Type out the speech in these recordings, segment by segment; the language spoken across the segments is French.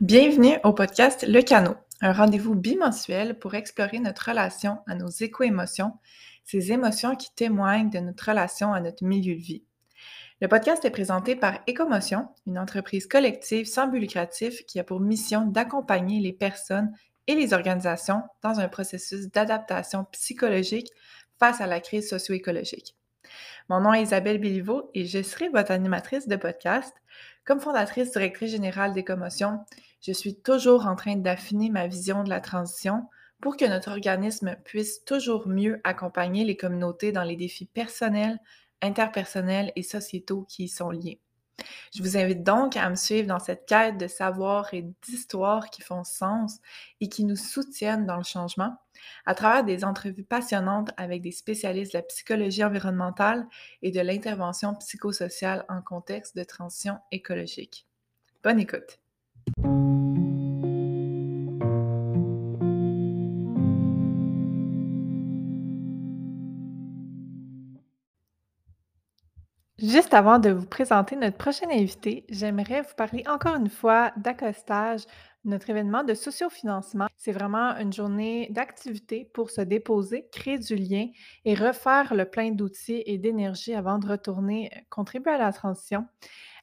Bienvenue au podcast Le Canot, un rendez-vous bimensuel pour explorer notre relation à nos éco-émotions, ces émotions qui témoignent de notre relation à notre milieu de vie. Le podcast est présenté par Écomotion, une entreprise collective sans but lucratif qui a pour mission d'accompagner les personnes et les organisations dans un processus d'adaptation psychologique face à la crise socio-écologique. Mon nom est Isabelle Béliveau et je serai votre animatrice de podcast. Comme fondatrice directrice générale d'Écomotion, je suis toujours en train d'affiner ma vision de la transition pour que notre organisme puisse toujours mieux accompagner les communautés dans les défis personnels, interpersonnels et sociétaux qui y sont liés. Je vous invite donc à me suivre dans cette quête de savoir et d'histoire qui font sens et qui nous soutiennent dans le changement à travers des entrevues passionnantes avec des spécialistes de la psychologie environnementale et de l'intervention psychosociale en contexte de transition écologique. Bonne écoute! Juste avant de vous présenter notre prochain invité, j'aimerais vous parler encore une fois d'accostage, notre événement de sociofinancement. C'est vraiment une journée d'activité pour se déposer, créer du lien et refaire le plein d'outils et d'énergie avant de retourner euh, contribuer à la transition.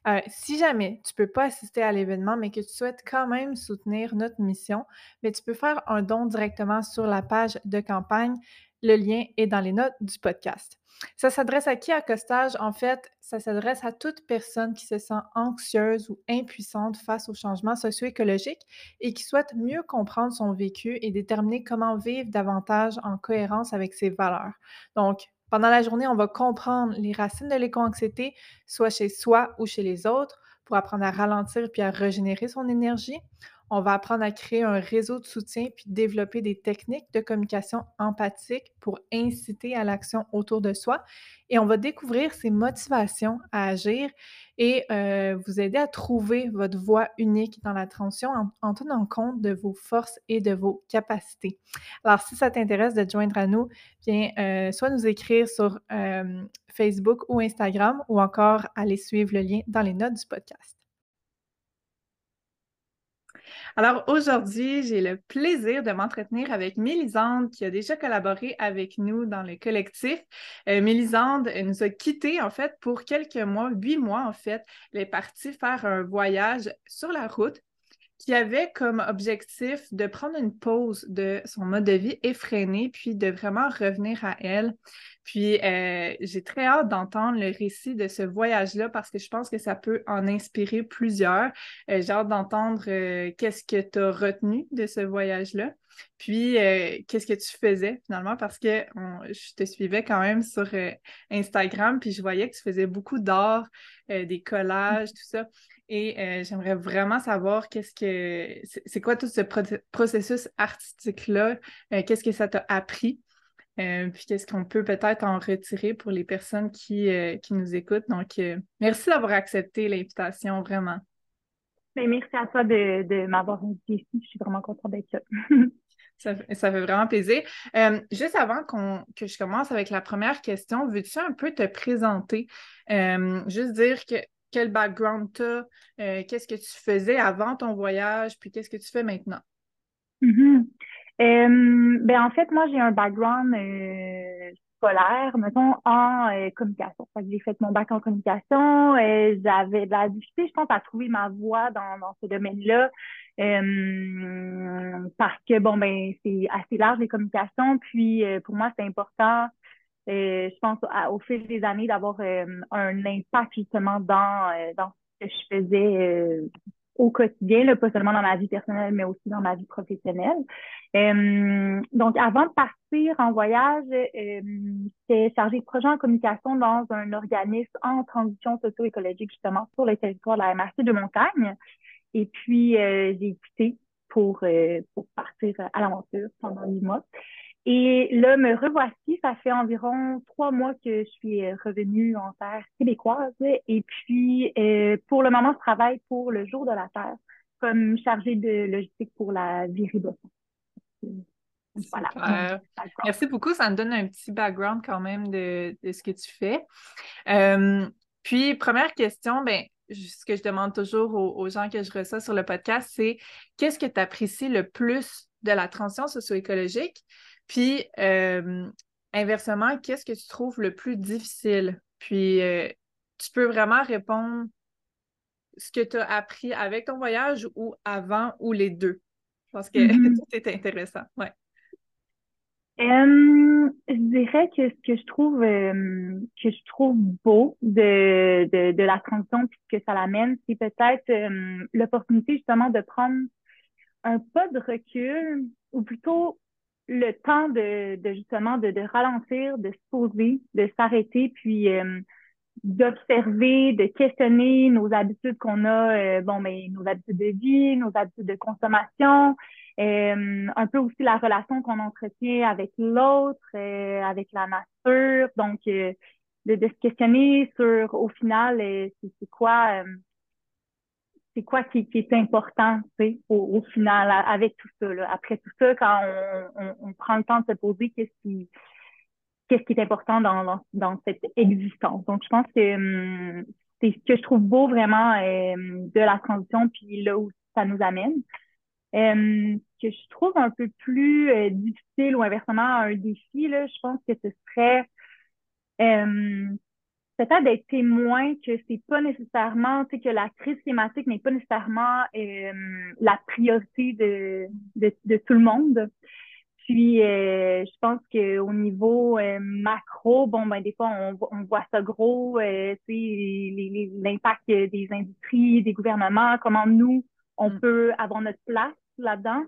Euh, si jamais tu ne peux pas assister à l'événement, mais que tu souhaites quand même soutenir notre mission, mais tu peux faire un don directement sur la page de campagne. Le lien est dans les notes du podcast. Ça s'adresse à qui accostage? En fait, ça s'adresse à toute personne qui se sent anxieuse ou impuissante face au changement socio-écologique et qui souhaite mieux comprendre son vécu et déterminer comment vivre davantage en cohérence avec ses valeurs. Donc, pendant la journée, on va comprendre les racines de l'éco-anxiété, soit chez soi ou chez les autres, pour apprendre à ralentir puis à régénérer son énergie. On va apprendre à créer un réseau de soutien puis développer des techniques de communication empathique pour inciter à l'action autour de soi. Et on va découvrir ses motivations à agir et euh, vous aider à trouver votre voie unique dans la transition en, tenant compte de vos forces et de vos capacités. Alors, si ça t'intéresse de joindre à nous, euh, soit nous écrire sur euh, Facebook ou Instagram ou encore aller suivre le lien dans les notes du podcast. Alors aujourd'hui, j'ai le plaisir de m'entretenir avec Mélisande qui a déjà collaboré avec nous dans le collectif. Euh, Mélisande nous a quittés en fait pour quelques mois, huit mois en fait. Elle est partie faire un voyage sur la route qui avait comme objectif de prendre une pause de son mode de vie effréné, puis de vraiment revenir à elle. Puis euh, j'ai très hâte d'entendre le récit de ce voyage-là parce que je pense que ça peut en inspirer plusieurs. Euh, j'ai hâte d'entendre euh, qu'est-ce que tu as retenu de ce voyage-là. Puis, qu'est-ce que tu faisais finalement? Parce que je te suivais quand même sur Instagram, puis je voyais que tu faisais beaucoup d'art, des collages, tout ça. Et euh, j'aimerais vraiment savoir qu'est-ce que c'est quoi tout ce processus artistique-là, euh, qu'est-ce que ça t'a appris, euh, puis qu'est-ce qu'on peut peut-être en retirer pour les personnes qui, qui nous écoutent? Donc, merci d'avoir accepté l'invitation, vraiment. Ben, merci à toi de, m'avoir invité ici. Je suis vraiment contente d'être là. Ça, ça, fait vraiment plaisir. juste avant que je commence avec la première question, veux-tu un peu te présenter? juste dire que quel background tu as, euh, qu'est-ce que tu faisais avant ton voyage, puis qu'est-ce que tu fais maintenant? Mm-hmm. ben en fait, moi, j'ai un background euh, scolaire, mettons, en communication. j'ai fait mon bac en communication. J'avais de la difficulté, je pense, à trouver ma voie dans, dans ce domaine-là. parce que, bon, ben, c'est assez large, les communications. Puis, pour moi, c'est important euh, je pense au fil des années d'avoir euh, un impact justement dans, euh, dans ce que je faisais au quotidien, là, pas seulement dans ma vie personnelle, mais aussi dans ma vie professionnelle. donc, avant de partir en voyage, j'étais chargée de projet en communication dans un organisme en transition socio-écologique, justement, sur le territoire de la MRC de Montagne. Et puis, j'ai quitté pour, pour partir à l'aventure pendant huit mois. Et là, me revoici, ça fait environ trois mois que je suis euh, revenue en terre québécoise. Et puis, euh, pour le moment, je travaille pour le Jour de la Terre comme chargée de logistique pour la Viribosson. Voilà. Merci beaucoup. Ça me donne un petit background quand même de, de ce que tu fais. Euh, puis, première question, ben, ce que je demande toujours aux, gens que je reçois sur le podcast, c'est qu'est-ce que tu apprécies le plus de la transition socio-écologique? Puis, euh, inversement, qu'est-ce que tu trouves le plus difficile? Puis, euh, tu peux vraiment répondre ce que tu as appris avec ton voyage ou avant ou les deux? Je pense que tout est intéressant. Ouais. je dirais que ce que je trouve que je trouve beau de, de, la transition puisque que ça l'amène, c'est peut-être l'opportunité justement de prendre un pas de recul ou plutôt le temps de, de justement de, de ralentir, de se poser, de s'arrêter, puis d'observer, de questionner nos habitudes qu'on a, euh, bon, mais ben, nos habitudes de vie, nos habitudes de consommation, euh, un peu aussi la relation qu'on entretient avec l'autre, euh, avec la nature. Donc, de, de, se questionner sur, au final, c'est quoi, c'est quoi qui, est important, au, au, final, avec tout ça. Là. Après tout ça, quand on, prend le temps de se poser, qu'est-ce qui qu'est-ce qui est important dans, dans, cette existence? Donc, je pense que hum, c'est ce que je trouve beau vraiment euh, de la transition, puis là où ça nous amène. Euh, ce que je trouve un peu plus euh, difficile ou inversement un défi, là, je pense que ce serait hum, peut-être d'être témoin que c'est pas nécessairement, tu sais, que la crise climatique n'est pas nécessairement la priorité de, de, de, tout le monde. Puis, euh, je pense qu'au niveau euh, macro, bon, ben des fois, on, on voit ça gros, euh, l'impact des industries, des gouvernements, comment nous, on mm. peut avoir notre place là-dedans.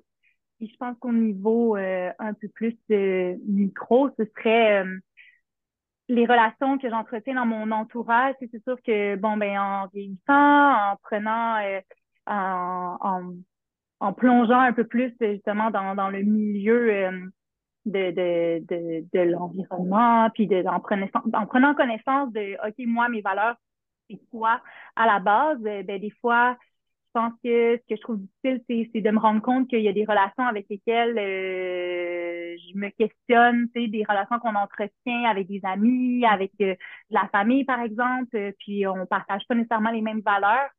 Puis, je pense qu'au niveau euh, un peu plus micro, ce serait les relations que j'entretiens dans mon entourage. C'est sûr que, bon, ben en vieillissant, en prenant, en, en en plongeant un peu plus justement dans, dans le milieu euh, de, de, de, de l'environnement, puis de, en, prenant, en prenant connaissance de OK, moi, mes valeurs, c'est quoi à la base, euh, ben, des fois, pense que ce que je trouve difficile, c'est de me rendre compte qu'il y a des relations avec lesquelles euh, je me questionne, des relations qu'on entretient avec des amis, avec la famille, par exemple, puis on partage pas nécessairement les mêmes valeurs.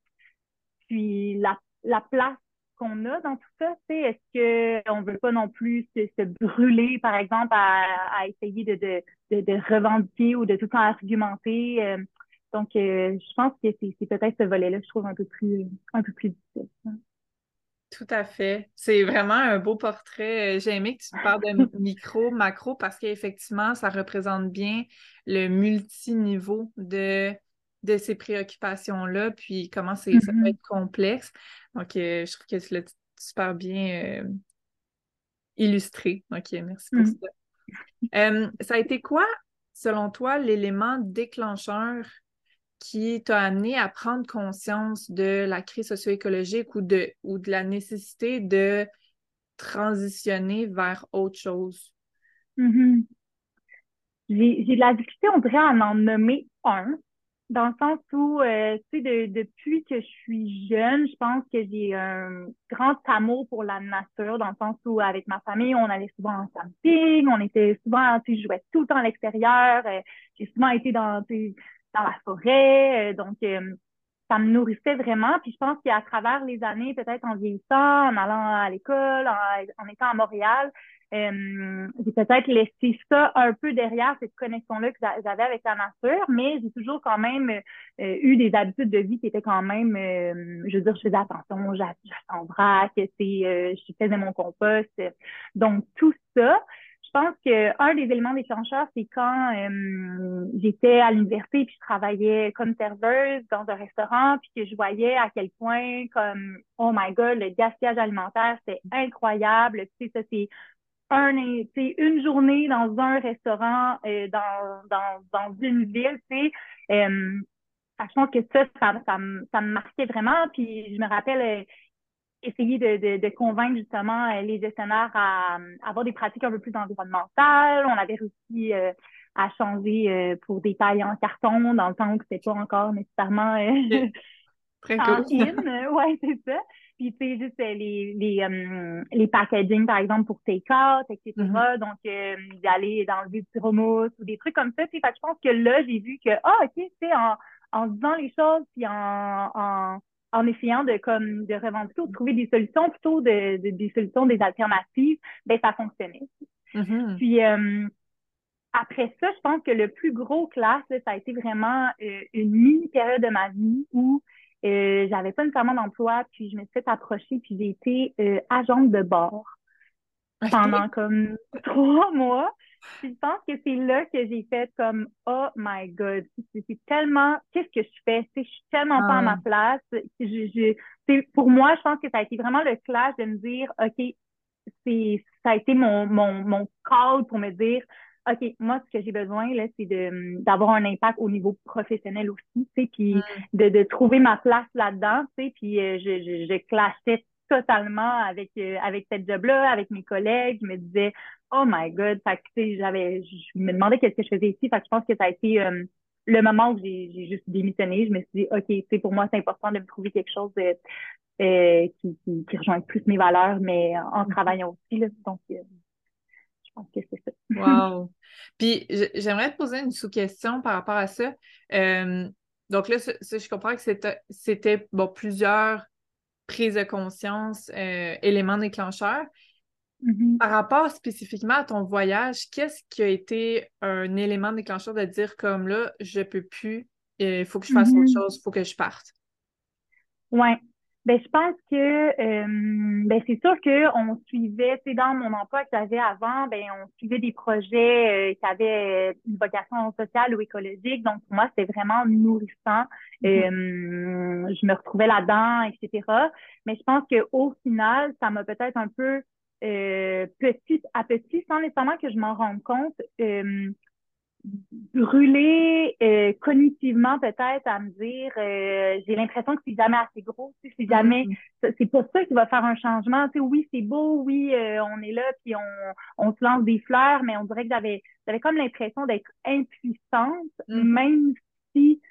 Puis la, la place qu'on a dans tout ça, est-ce qu'on ne veut pas non plus se, brûler, par exemple, à, essayer de, de, de, revendiquer ou de tout le temps argumenter? Euh, donc, euh, je pense que c'est peut-être ce volet-là, je trouve un peu plus, un peu plus difficile. Tout à fait. C'est vraiment un beau portrait. J'ai aimé que tu parles de micro, macro, parce qu'effectivement, ça représente bien le multiniveau de de ces préoccupations-là, puis comment c'est, ça peut mm-hmm. être complexe. Donc, euh, je trouve que tu l'as super bien euh, illustré. OK, merci pour mm. ça. Euh, ça a été quoi, selon toi, l'élément déclencheur qui t'a amené à prendre conscience de la crise socio-écologique ou de, ou de la nécessité de transitionner vers autre chose? Mm-hmm. J'ai de la difficulté, on dirait, à en nommer un dans le sens où, euh, tu sais, depuis que je suis jeune, je pense que j'ai un grand amour pour la nature, dans le sens où, avec ma famille, on allait souvent en camping, on était souvent, tu sais, je jouais tout le temps à l'extérieur, euh, j'ai souvent été dans, dans la forêt, euh, donc ça me nourrissait vraiment. Puis je pense qu'à travers les années, peut-être en vieillissant, en allant à l'école, en, en étant à Montréal, euh, j'ai peut-être laissé ça un peu derrière, cette connexion-là que j'avais avec la nature, mais j'ai toujours quand même euh, eu des habitudes de vie qui étaient quand même, euh, je veux dire, je faisais attention, j'attends en vrac, je faisais mon compost. Donc, tout ça, pense qu'un des éléments déclencheurs, c'est quand j'étais à l'université puis je travaillais comme serveuse dans un restaurant puis que je voyais à quel point comme oh my god le gaspillage alimentaire c'est incroyable tu sais ça c'est un, une journée dans un restaurant euh, dans, dans, dans une ville, tu sais, euh, je pense que ça, ça, ça, me, ça me marquait vraiment. Puis je me rappelle euh, essayer de, de, de, convaincre justement euh, les gestionnaires à, avoir des pratiques un peu plus environnementales. On avait réussi à changer pour des tailles en carton dans le temps où c'était pas encore nécessairement Très cool. ouais, c'est ça. Puis, tu sais, juste euh, les, les, euh, les packaging, par exemple, pour take-out, etc. Mm-hmm. Donc, euh, d'aller dans le du mousse ou des trucs comme ça. Fait que je pense que là, j'ai vu que, ah, OK, tu sais, en, en disant les choses, puis en, en, en essayant de comme de revendiquer ou de trouver des solutions plutôt de, des solutions, des alternatives, ben ça fonctionnait. Mm-hmm. Puis euh, après ça, je pense que le plus gros classe, ça a été vraiment euh, une mini période de ma vie où euh, j'avais pas nécessairement d'emploi, puis je me suis fait approcher, puis j'ai été euh, agente de bord pendant comme trois mois. Puis je pense que c'est là que j'ai fait comme oh my god, c'est tellement qu'est-ce que je fais, je suis tellement pas à ma place. Je, je, pour moi, je pense que ça a été vraiment le clash de me dire ok, c'est ça a été mon mon mon call pour me dire OK, moi, ce que j'ai besoin, là, c'est de, d'avoir un impact au niveau professionnel aussi, tu sais, puis de, de trouver ma place là-dedans, tu sais, puis euh, je, je, je clashais totalement avec, euh, avec cette job-là, avec mes collègues. Je me disais, oh my God, fait que, j'avais, je me demandais qu'est-ce que je faisais ici. Fait que je pense que ça a été euh, le moment où j'ai, j'ai juste démissionné. Je me suis dit, OK, tu sais, pour moi, c'est important de me trouver quelque chose de, qui, qui, qui rejoint plus mes valeurs, mais en mm-hmm. travaillant aussi, là. Donc, pense que c'est ça. wow! Puis j'aimerais te poser une sous-question par rapport à ça. Euh, donc là, je comprends que c'était bon, plusieurs prises de conscience, euh, éléments déclencheurs. Mm-hmm. Par rapport spécifiquement à ton voyage, qu'est-ce qui a été un élément déclencheur de dire comme là, je peux plus, il faut que je fasse autre mm-hmm. chose, il faut que je parte? Ouais. Ben, je pense que euh, ben, c'est sûr qu'on suivait, c'est dans mon emploi que j'avais avant, ben, on suivait des projets euh, qui avaient une vocation sociale ou écologique. Donc, pour moi, c'était vraiment nourrissant. Mm-hmm. Euh, je me retrouvais là-dedans, etc. Mais je pense qu'au final, ça m'a peut-être un peu petit à petit, sans nécessairement que je m'en rende compte, brûler euh, cognitivement peut-être à me dire euh, j'ai l'impression que c'est jamais assez gros c'est jamais mm-hmm. c'est pas ça qui va faire un changement tu sais, oui c'est beau oui euh, on est là puis on, on se lance des fleurs mais on dirait que j'avais j'avais comme l'impression d'être impuissante mm-hmm. même si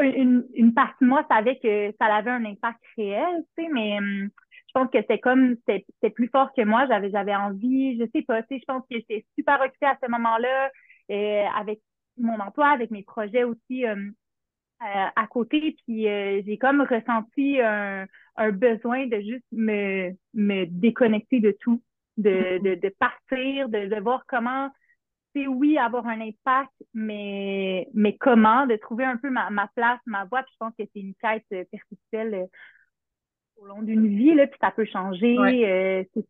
une, une partie de moi savait que ça avait un impact réel tu sais mais hum, je pense que c'était comme c'était plus fort que moi j'avais j'avais envie je sais pas tu sais je pense que j'étais super occupée à ce moment-là euh, avec mon emploi, avec mes projets aussi euh, euh, à côté. Puis j'ai comme ressenti un, un, besoin de juste me, me déconnecter de tout, de, mm-hmm. de, de partir, de, de voir comment c'est oui avoir un impact, mais, mais comment, de trouver un peu ma, ma place, ma voie. Puis je pense que c'est une quête perpétuelle au long d'une vie, là, puis ça peut changer. Euh, c'est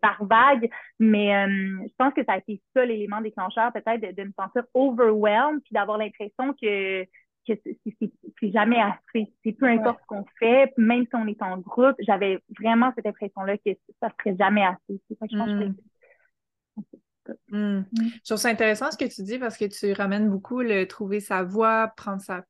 par vague, mais euh, je pense que ça a été ça l'élément déclencheur, peut-être de, me sentir overwhelmed, puis d'avoir l'impression que, que c'est jamais assez. C'est peu importe ce qu'on fait, même si on est en groupe, j'avais vraiment cette impression-là que ça serait jamais assez. C'est ça que je pense mm. Mm. Je trouve ça intéressant ce que tu dis parce que tu ramènes beaucoup le trouver sa voix, prendre sa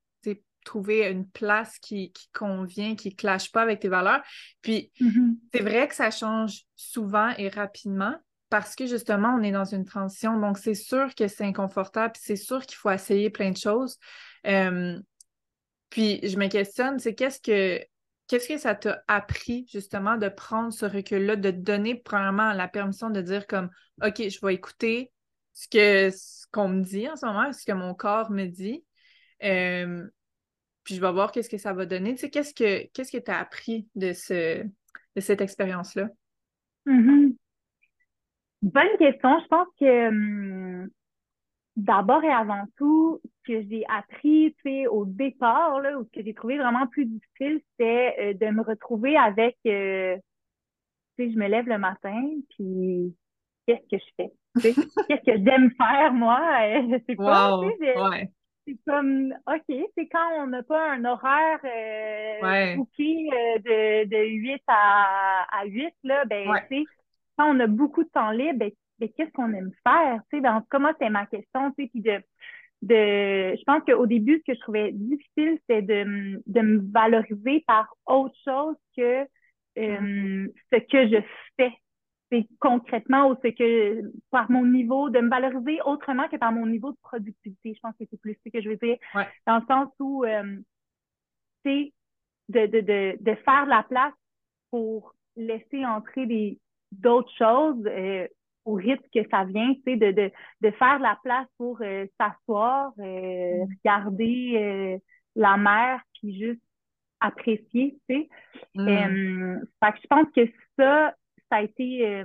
trouver une place qui, convient, qui ne clash pas avec tes valeurs. Puis, mm-hmm. c'est vrai que ça change souvent et rapidement parce que justement, on est dans une transition. Donc, c'est sûr que c'est inconfortable, c'est sûr qu'il faut essayer plein de choses. Euh, puis, je me questionne, c'est qu'est-ce que qu'est-ce que ça t'a appris justement de prendre ce recul-là, de te donner premièrement la permission de dire comme OK, je vais écouter ce que ce qu'on me dit en ce moment, ce que mon corps me dit. Euh, puis je vais voir qu'est-ce que ça va donner. Tu sais, qu'est-ce que qu'est-ce que tu as appris de, ce, de cette expérience-là? Mm-hmm. Bonne question. Je pense que hum, d'abord et avant tout, ce que j'ai appris tu sais, au départ, là, ou ce que j'ai trouvé vraiment plus difficile, c'est euh, de me retrouver avec euh, tu sais, je me lève le matin, puis qu'est-ce que je fais? qu'est-ce que j'aime faire, moi? Je sais pas. ouais c'est comme, OK, c'est quand on n'a pas un horaire euh, booké euh, de, de 8 à, à 8, là, ben, tu sais, quand on a beaucoup de temps libre, ben, ben qu'est-ce qu'on aime faire? Tu sais, ben, en tout cas, moi, c'est ma question, tu sais, puis de, de, je pense qu'au début, ce que je trouvais difficile, c'est de, de me valoriser par autre chose que euh, mm. ce que je fais c'est concrètement ou c'est que par mon niveau de me valoriser autrement que par mon niveau de productivité. Je pense que c'est plus ce que je veux dire. Dans le sens où euh, c'est de, de, de, de faire la place pour laisser entrer des d'autres choses euh, au rythme que ça vient, tu sais, de, de, de faire de la place pour euh, s'asseoir, euh, mm. regarder euh, la mer, puis juste apprécier, tu sais. Mm. fait que je pense que ça, ça a été,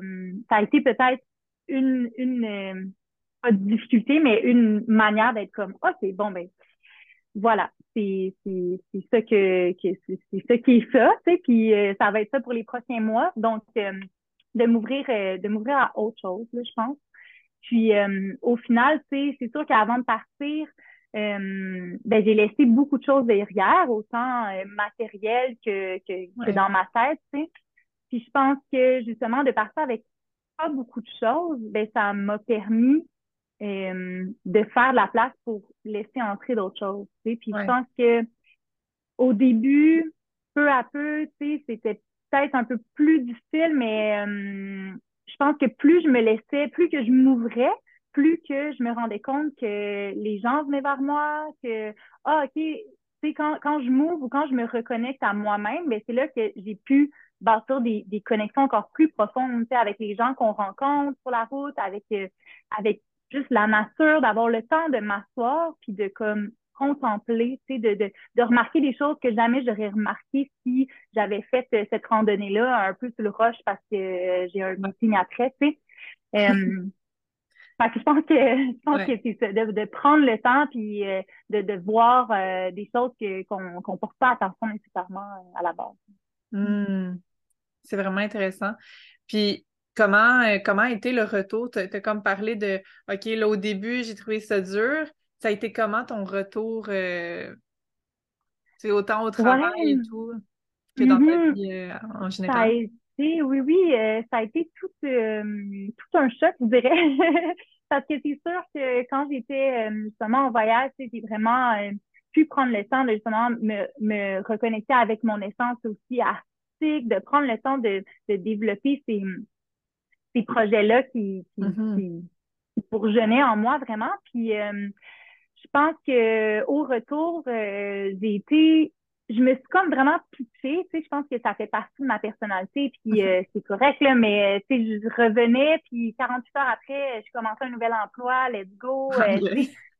ça a été peut-être une, une pas de difficulté, mais une manière d'être comme, oh, c'est bon, ben, voilà, c'est ça que, que c'est ça qui est ça, tu sais, puis ça va être ça pour les prochains mois. Donc, de m'ouvrir euh, de m'ouvrir à autre chose, là, je pense. Puis euh, au final, c'est sûr qu'avant de partir, euh, ben, j'ai laissé beaucoup de choses derrière, autant matériel que, que, dans ma tête, tu sais. Puis je pense que justement de partir avec pas beaucoup de choses, ben ça m'a permis de faire de la place pour laisser entrer d'autres choses. Tu sais. Puis je pense que au début, peu à peu, tu sais, c'était peut-être un peu plus difficile, mais euh, je pense que plus je me laissais, plus que je m'ouvrais, plus que je me rendais compte que les gens venaient vers moi, que, ah, OK, tu quand, quand je m'ouvre ou quand je me reconnecte à moi-même, ben, c'est là que j'ai pu bâtir des, des connexions encore plus profondes, avec les gens qu'on rencontre sur la route, avec, euh, avec juste la nature, d'avoir le temps de m'asseoir, puis de comme contempler, tu sais, de, de, de, remarquer des choses que jamais j'aurais remarqué si j'avais fait euh, cette randonnée-là un peu sur le roche parce que euh, j'ai un meeting après, tu sais. Euh, je pense que je pense que c'est ça, de, de, prendre le temps puis de, de voir des choses qu'on ne porte pas attention nécessairement à la base. Hmm. C'est vraiment intéressant. Puis comment, comment a été le retour? Tu as, comme parlé de OK, là, au début, j'ai trouvé ça dur. Ça a été comment ton retour, euh, autant au travail et tout, que dans ta mm-hmm. vie euh, en général? Ça a été, oui, oui, euh, ça a été tout, tout un choc, je dirais. Parce que c'est sûr que quand j'étais justement en voyage, j'ai vraiment pu prendre le temps de justement me, me reconnecter avec mon essence aussi artistique, de prendre le temps de, de développer ces, ces projets-là qui, qui, mm-hmm. qui, qui, en moi vraiment. Puis je pense que au retour, euh, j'ai été, je me suis comme vraiment pitchée, tu sais, je pense que ça fait partie de ma personnalité, puis mhm. euh, c'est correct, là, mais tu sais, je revenais, puis 48 heures après, je commençais un nouvel emploi, let's go, euh,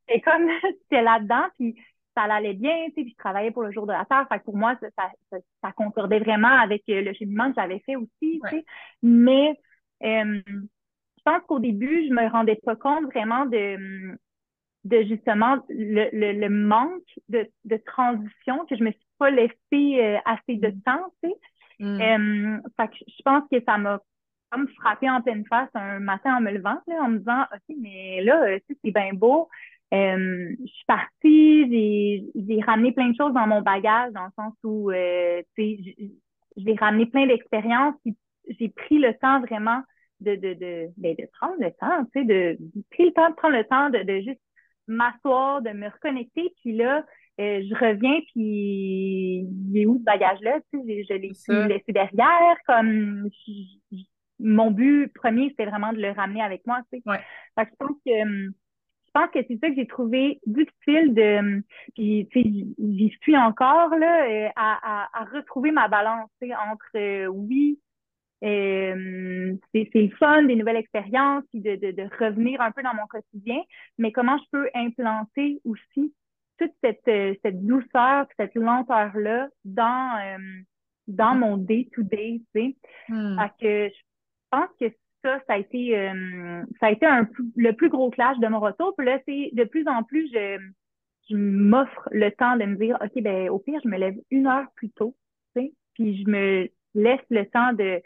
c'est comme, j'étais là-dedans, puis ça allait bien, tu sais, puis je travaillais pour le jour de la Terre, fait que pour moi, ça, ça, ça, concordait vraiment avec le cheminement que j'avais fait aussi, tu sais, mais je pense qu'au début, je me rendais pas compte vraiment de de justement le, le, le manque de, de, transition que je me suis pas laissé euh, assez de mm. temps, tu sais. Mm. Euh, fait que je pense que ça m'a comme frappé en pleine face un matin en me levant, là, en me disant, OK, mais là, euh, c'est bien beau. Euh, je suis partie, j'ai ramené plein de choses dans mon bagage, dans le sens où, tu sais, j'ai ramené plein d'expériences, j'ai pris le temps vraiment de, de, de, ben, de prendre le temps, tu sais, de, pris le temps de prendre le temps de, de juste m'asseoir, de me reconnecter. Puis là, euh, je reviens, puis il est où ce bagage-là? Tu sais, je, l'ai laissé derrière. Comme mon but premier, c'était vraiment de le ramener avec moi. Tu sais. Fait que je pense que hum, pense que c'est ça que j'ai trouvé difficile de hum, puis tu sais, j'y suis encore là euh, à, à, à, retrouver ma balance tu sais, entre euh, oui euh, c'est le fun, des nouvelles expériences, puis de, de, de, revenir un peu dans mon quotidien, mais comment je peux implanter aussi toute cette, euh, cette douceur, cette lenteur-là dans, euh, dans mon day-to-day, tu sais. Hmm. que je pense que ça, ça a été, euh, ça a été un, le plus gros clash de mon retour. Puis là, c'est de plus en plus, je, je m'offre le temps de me dire, OK, ben au pire, je me lève une heure plus tôt, tu sais, puis je me laisse le temps de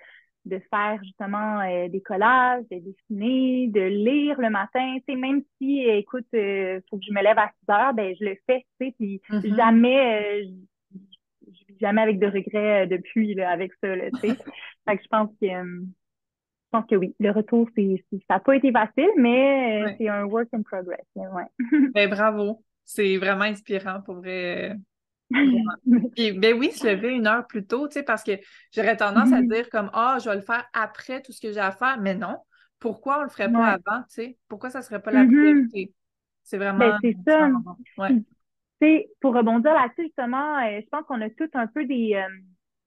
de faire justement euh, des collages, de dessiner, de lire le matin. Tu sais, même si, écoute, il euh, faut que je me lève à 6 heures, ben je le fais, tu sais, puis mm-hmm. jamais, euh, jamais avec de regrets depuis là, avec ça, tu sais. fait que je pense que pense que oui, le retour, c'est, ça n'a pas été facile, mais c'est un work in progress. Ouais. ben, bravo. C'est vraiment inspirant pour vrai. ben oui, se lever une heure plus tôt, tu sais, parce que j'aurais tendance à mm-hmm. dire comme Ah, je vais le faire après tout ce que j'ai à faire, mais non. Pourquoi on le ferait pas avant, tu sais? Pourquoi ça serait pas la mm-hmm. priorité? C'est vraiment. Ben, c'est ça. Ouais. pour rebondir là-dessus, justement, euh, je pense qu'on a tous un peu des, euh,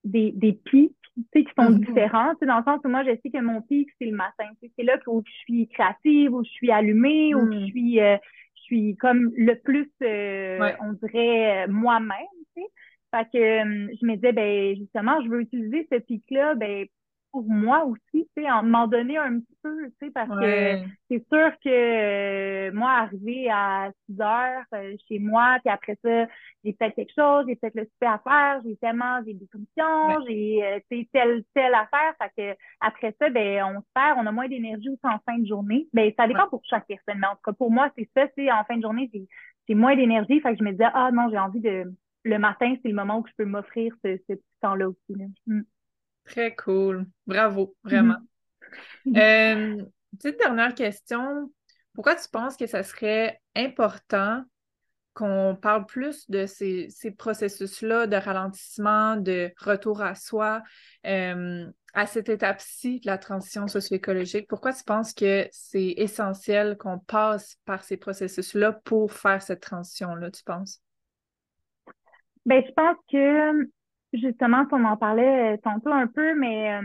des, des pics qui sont mm-hmm. différents, dans le sens où moi, je sais que mon pic, c'est le matin. C'est là où je suis créative, où je suis allumée, où je mm. suis, euh, je suis comme le plus, euh, on dirait, moi-même. Fait que je me disais, ben justement, je veux utiliser ce pic-là ben, pour moi aussi, tu sais, en m'en donner un petit peu, tu sais, parce que c'est sûr que euh, moi, arriver à 6 heures euh, chez moi, puis après ça, j'ai peut-être quelque chose, j'ai peut-être le super à faire, j'ai tellement, j'ai des commissions, j'ai, euh, tu sais, telle, telle affaire, fait que après ça, ben, on se perd, on a moins d'énergie aussi en fin de journée. Ben, ça dépend pour chaque personne, mais en tout cas, pour moi, c'est ça, c'est en fin de journée, j'ai, j'ai moins d'énergie, fait que je me disais, ah non, j'ai envie de, le matin, c'est le moment où je peux m'offrir ce, ce petit temps-là aussi, là. Mm. Très cool. Bravo, vraiment. Mm-hmm. Euh, petite dernière question. Pourquoi tu penses que ça serait important qu'on parle plus de ces, processus-là de ralentissement, de retour à soi, euh, à cette étape-ci de la transition socio-écologique? Pourquoi tu penses que c'est essentiel qu'on passe par ces processus-là pour faire cette transition-là, tu penses? Ben, je pense que Justement, on en parlait euh, tantôt un peu, mais euh,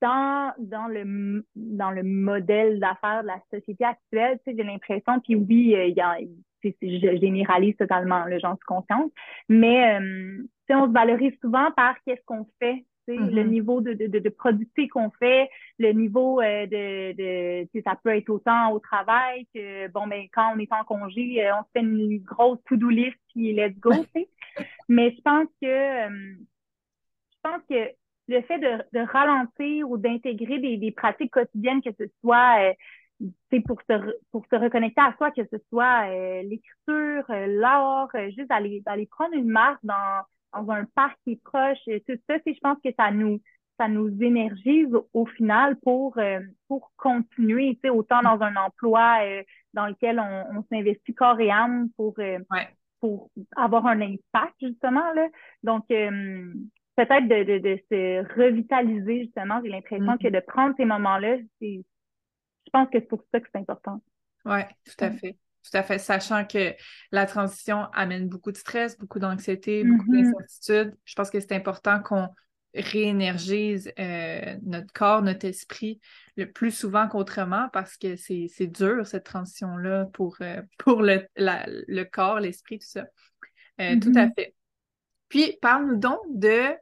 dans, dans, le, dans le modèle d'affaires de la société actuelle, j'ai l'impression, puis oui, euh, il y a, je généralise totalement, j'en suis consciente, mais on se valorise souvent par qu'est-ce qu'on fait le mm-hmm. niveau de, de, de, productivité qu'on fait, le niveau de, de ça peut être autant au travail que bon ben quand on est en congé, on se fait une grosse to-do list puis let's go, Mais je pense que euh, je pense que le fait de, de ralentir ou d'intégrer des, des, pratiques quotidiennes, que ce soit euh, pour se pour se reconnecter à soi, que ce soit euh, l'écriture, euh, l'art, juste aller aller prendre une marche dans dans un parc qui est proche, tout ça, je pense que ça nous ça nous énergise au, final pour pour continuer, autant dans un emploi dans lequel on, on s'investit corps et âme pour pour avoir un impact, justement. Là. Donc, euh, peut-être de, de, se revitaliser, justement. J'ai l'impression que mm-hmm. de prendre ces moments-là, je pense que c'est pour ça que c'est important. Oui, tout à fait. Tout à fait, sachant que la transition amène beaucoup de stress, beaucoup d'anxiété, beaucoup mm-hmm. d'incertitude. Je pense que c'est important qu'on réénergise euh, notre corps, notre esprit le plus souvent qu'autrement parce que c'est dur cette transition-là pour, euh, pour le, le corps, l'esprit, tout ça. Euh, tout à mm-hmm. fait. Puis, parle-nous donc de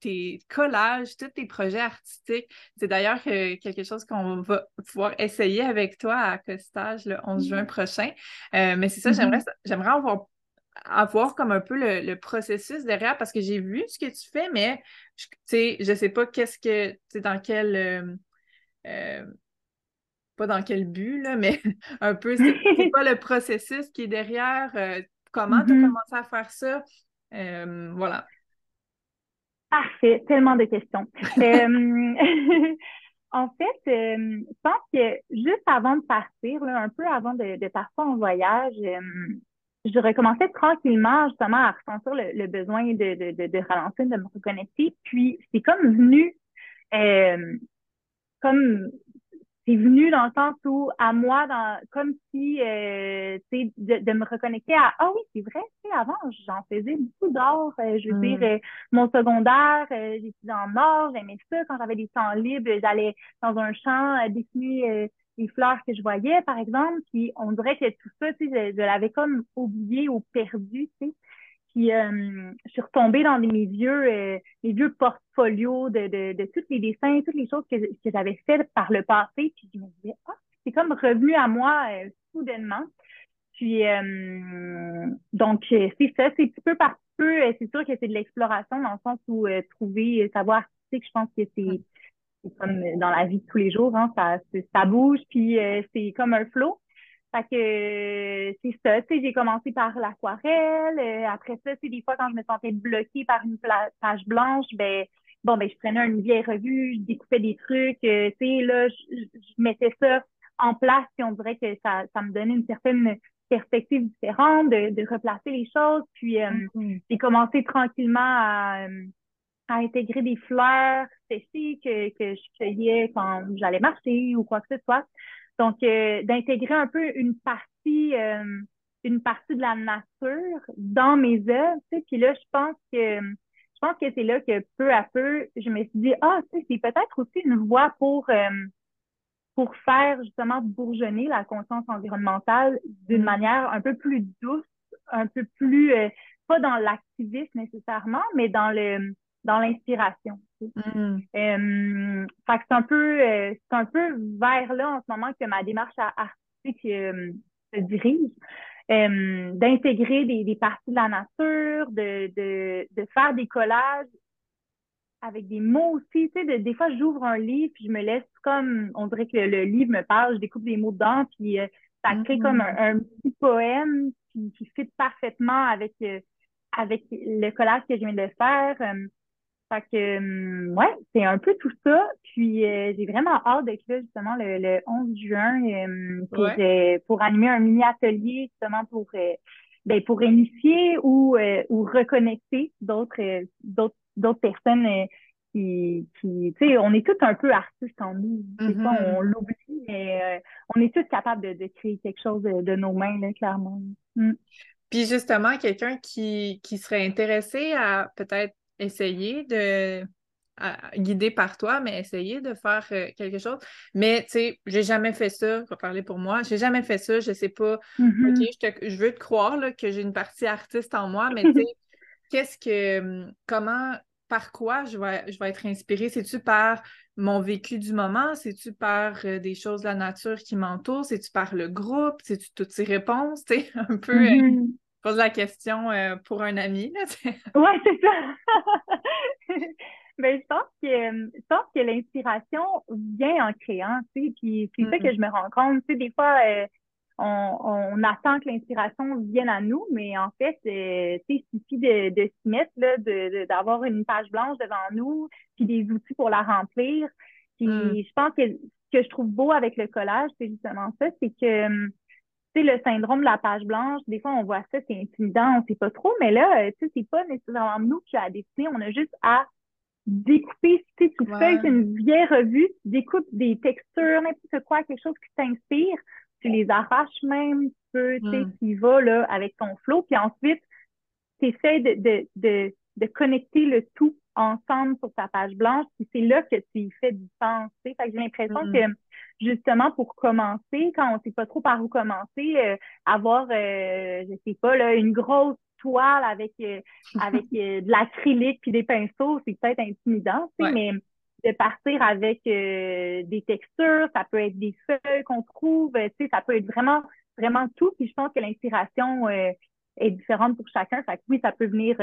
tes collages, tous tes projets artistiques. C'est d'ailleurs quelque chose qu'on va pouvoir essayer avec toi à Costage le 11 juin prochain. mais c'est ça, j'aimerais mm-hmm. j'aimerais avoir avoir comme un peu le, processus derrière parce que j'ai vu ce que tu fais, mais je, je sais pas qu'est-ce que, tu dans quel, euh, euh, pas dans quel but, là, mais un peu, c'est pas le processus qui est derrière, euh, comment tu as mm-hmm. commencé à faire ça, voilà. Parfait, tellement de questions. en fait, je pense que juste avant de partir, un peu avant de, partir en voyage, je recommençais tranquillement justement à ressentir le, besoin de, de, de, ralentir, de me reconnecter. Puis c'est comme venu, euh, comme c'est venu dans le sens où à moi, dans, comme si euh, de, de me reconnecter à ah oui, c'est vrai, tu sais, avant, j'en faisais beaucoup d'or. Euh, je veux dire, mm. euh, mon secondaire, euh, j'étais en or, j'aimais ça. Quand j'avais des temps libres, j'allais dans un champ dessiner les fleurs que je voyais, par exemple, puis on dirait que tout ça, tu sais, je, l'avais comme oublié ou perdu, tu sais. Puis euh, je suis retombée dans mes vieux, euh, mes vieux portfolios de, de, de tous les dessins, toutes les choses que, que j'avais faites par le passé. Puis je me disais, ah, c'est comme revenu à moi euh, soudainement. Puis euh, donc c'est ça, c'est petit peu par peu, c'est sûr que c'est de l'exploration dans le sens où trouver savoir artistique, je pense que c'est c'est comme dans la vie de tous les jours, hein, ça, ça bouge, puis euh, c'est comme un flot. Fait que c'est ça, tu sais, j'ai commencé par l'aquarelle. Euh, après ça, c'est des fois quand je me sentais bloquée par une page blanche, ben bon ben je prenais une vieille revue, je découpais des trucs, euh, tu sais là, je, mettais ça en place, puis on dirait que ça, ça me donnait une certaine perspective différente de, de replacer les choses. Puis mm-hmm. j'ai commencé tranquillement à à intégrer des fleurs séchées que, que je cueillais quand j'allais marcher ou quoi que ce soit. Donc, euh, d'intégrer un peu une partie, euh, une partie de la nature dans mes œuvres. Tu sais. Puis là, je pense que je pense que c'est là que peu à peu, je me suis dit, ah, tu sais, c'est peut-être aussi une voie pour, euh, pour faire justement bourgeonner la conscience environnementale d'une mm. manière un peu plus douce, un peu plus, euh, pas dans l'activisme nécessairement, mais dans le dans l'inspiration. Mm. Euh, fait que c'est un peu c'est un peu vers là en ce moment que ma démarche artistique se dirige. Euh, d'intégrer des, des, parties de la nature, de, de, de, faire des collages avec des mots aussi. Tu sais, des fois, j'ouvre un livre puis je me laisse comme, on dirait que le, livre me parle, je découpe des mots dedans puis euh, ça crée comme mm-hmm. un, petit poème qui, qui fit parfaitement avec, euh, avec le collage que je viens de faire. Fait que, hum, ouais, c'est un peu tout ça. Puis, euh, j'ai vraiment hâte d'être là, justement, le, le 11 juin, euh, pour animer un mini-atelier, justement, pour, euh, ben, pour initier ou, ou reconnecter d'autres, d'autres, d'autres personnes qui, qui tu sais, on est tous un peu artistes en nous. Des fois, mm-hmm. on l'oublie, mais on est tous capables de, de, créer quelque chose de, nos mains, là, clairement. Mm. Puis justement, quelqu'un qui, qui serait intéressé à peut-être essayer de guider par toi, mais essayer de faire euh, quelque chose. Mais tu sais, j'ai jamais fait ça, je vais parler pour moi, j'ai jamais fait ça, je sais pas, mm-hmm. je, veux te croire là, que j'ai une partie artiste en moi, mais tu sais, qu'est-ce que, comment, par quoi je vais, je vais être inspirée? C'est-tu par mon vécu du moment? C'est-tu par euh, des choses de la nature qui m'entourent? C'est-tu par le groupe? C'est-tu toutes ces réponses? Tu sais, un peu... Euh, mm-hmm pose la question euh, pour un ami. Oui, c'est ça. ben, je pense que, je pense que l'inspiration vient en créant, tu sais, puis c'est ça que je me rends compte. Tu sais, des fois, euh, on, on, attend que l'inspiration vienne à nous, mais en fait, euh, tu sais, il suffit de, de s'y mettre, d'avoir de, une page blanche devant nous, puis des outils pour la remplir. Puis mm. je pense que ce que je trouve beau avec le collage, c'est justement ça, c'est que hum, sais, le syndrome de la page blanche, des fois, on voit ça, c'est intimidant, on sait pas trop, mais là, euh, tu sais, c'est pas nécessairement nous qui a dessiner, on a juste à découper, tu sais, tu fais une vieille revue, tu découpes des textures, n'importe quoi, quelque chose qui t'inspire, tu les arraches même, tu peux, tu sais, mm. tu vas, là, avec ton flow, puis ensuite, tu essaies de, de, de, de connecter le tout ensemble sur ta page blanche, puis c'est là que tu y fais du sens, tu sais, fait que j'ai l'impression mm. que justement pour commencer, quand on sait pas trop par où commencer, euh, avoir, euh, je sais pas, là, une grosse toile avec, euh, avec euh, de l'acrylique puis des pinceaux, c'est peut-être intimidant, mais de partir avec des textures, ça peut être des feuilles qu'on trouve, tu sais, ça peut être vraiment, vraiment tout. Puis je pense que l'inspiration est différente pour chacun. Fait que oui, ça peut venir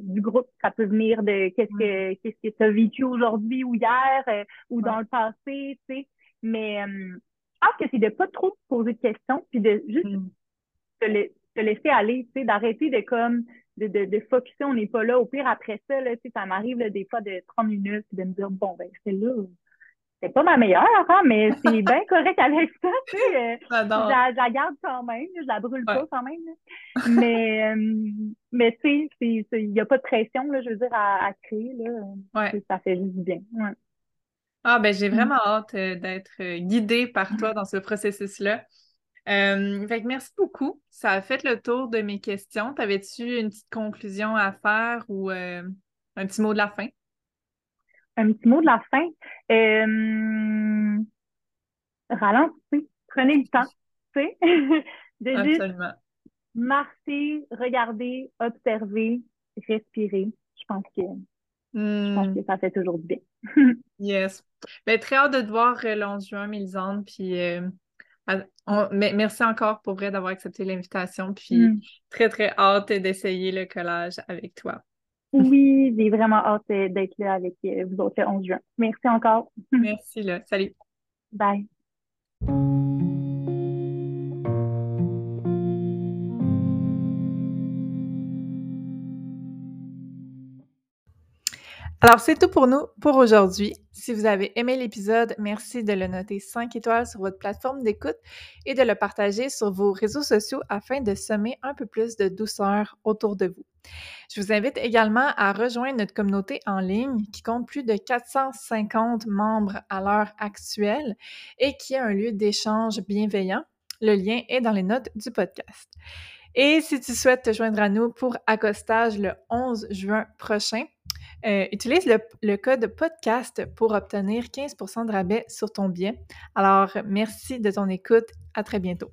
du groupe, ça peut venir de qu'est-ce que qu'est-ce que tu as vécu aujourd'hui ou hier ou dans le passé, tu sais. Mais euh, je pense que c'est de pas trop poser de questions, puis de juste mm. te, laisser aller, tu sais, d'arrêter de comme de, de, de focuser, on n'est pas là. Au pire, après ça, là, tu sais, ça m'arrive des fois de 30 minutes de me dire bon ben c'est là c'est pas ma meilleure, hein, mais c'est bien correct avec ça, tu sais. Euh, je, la, garde quand même, je la brûle pas quand même. Mais, euh, mais tu sais, il n'y a pas de pression, là, je veux dire, à, créer, là. Ça fait juste bien. Ouais. Ah, ben j'ai mmh. vraiment hâte euh, d'être euh, guidée par toi dans ce processus-là. Euh, fait que merci beaucoup. Ça a fait le tour de mes questions. T'avais-tu une petite conclusion à faire ou un petit mot de la fin? Un petit mot de la fin. ralentissez, prenez le temps, tu sais, de Absolument. marcher, regarder, observer, respirer. Je pense que, je pense mmh. que ça fait toujours du bien. yes. Ben, très hâte de te voir euh, le 11 juin, Mélisande. Puis euh, merci encore pour vrai d'avoir accepté l'invitation. Puis mm. très, très hâte d'essayer le collage avec toi. Oui, j'ai vraiment hâte euh, d'être là avec vous autres le 11 juin. Merci encore. Merci, là. Salut. Bye. Alors, c'est tout pour nous pour aujourd'hui. Si vous avez aimé l'épisode, merci de le noter 5 étoiles sur votre plateforme d'écoute et de le partager sur vos réseaux sociaux afin de semer un peu plus de douceur autour de vous. Je vous invite également à rejoindre notre communauté en ligne qui compte plus de 450 membres à l'heure actuelle et qui est un lieu d'échange bienveillant. Le lien est dans les notes du podcast. Et si tu souhaites te joindre à nous pour accostage le 11 juin prochain, Euh, utilise le, le code podcast pour obtenir 15% de rabais sur ton billet. Alors, merci de ton écoute. À très bientôt.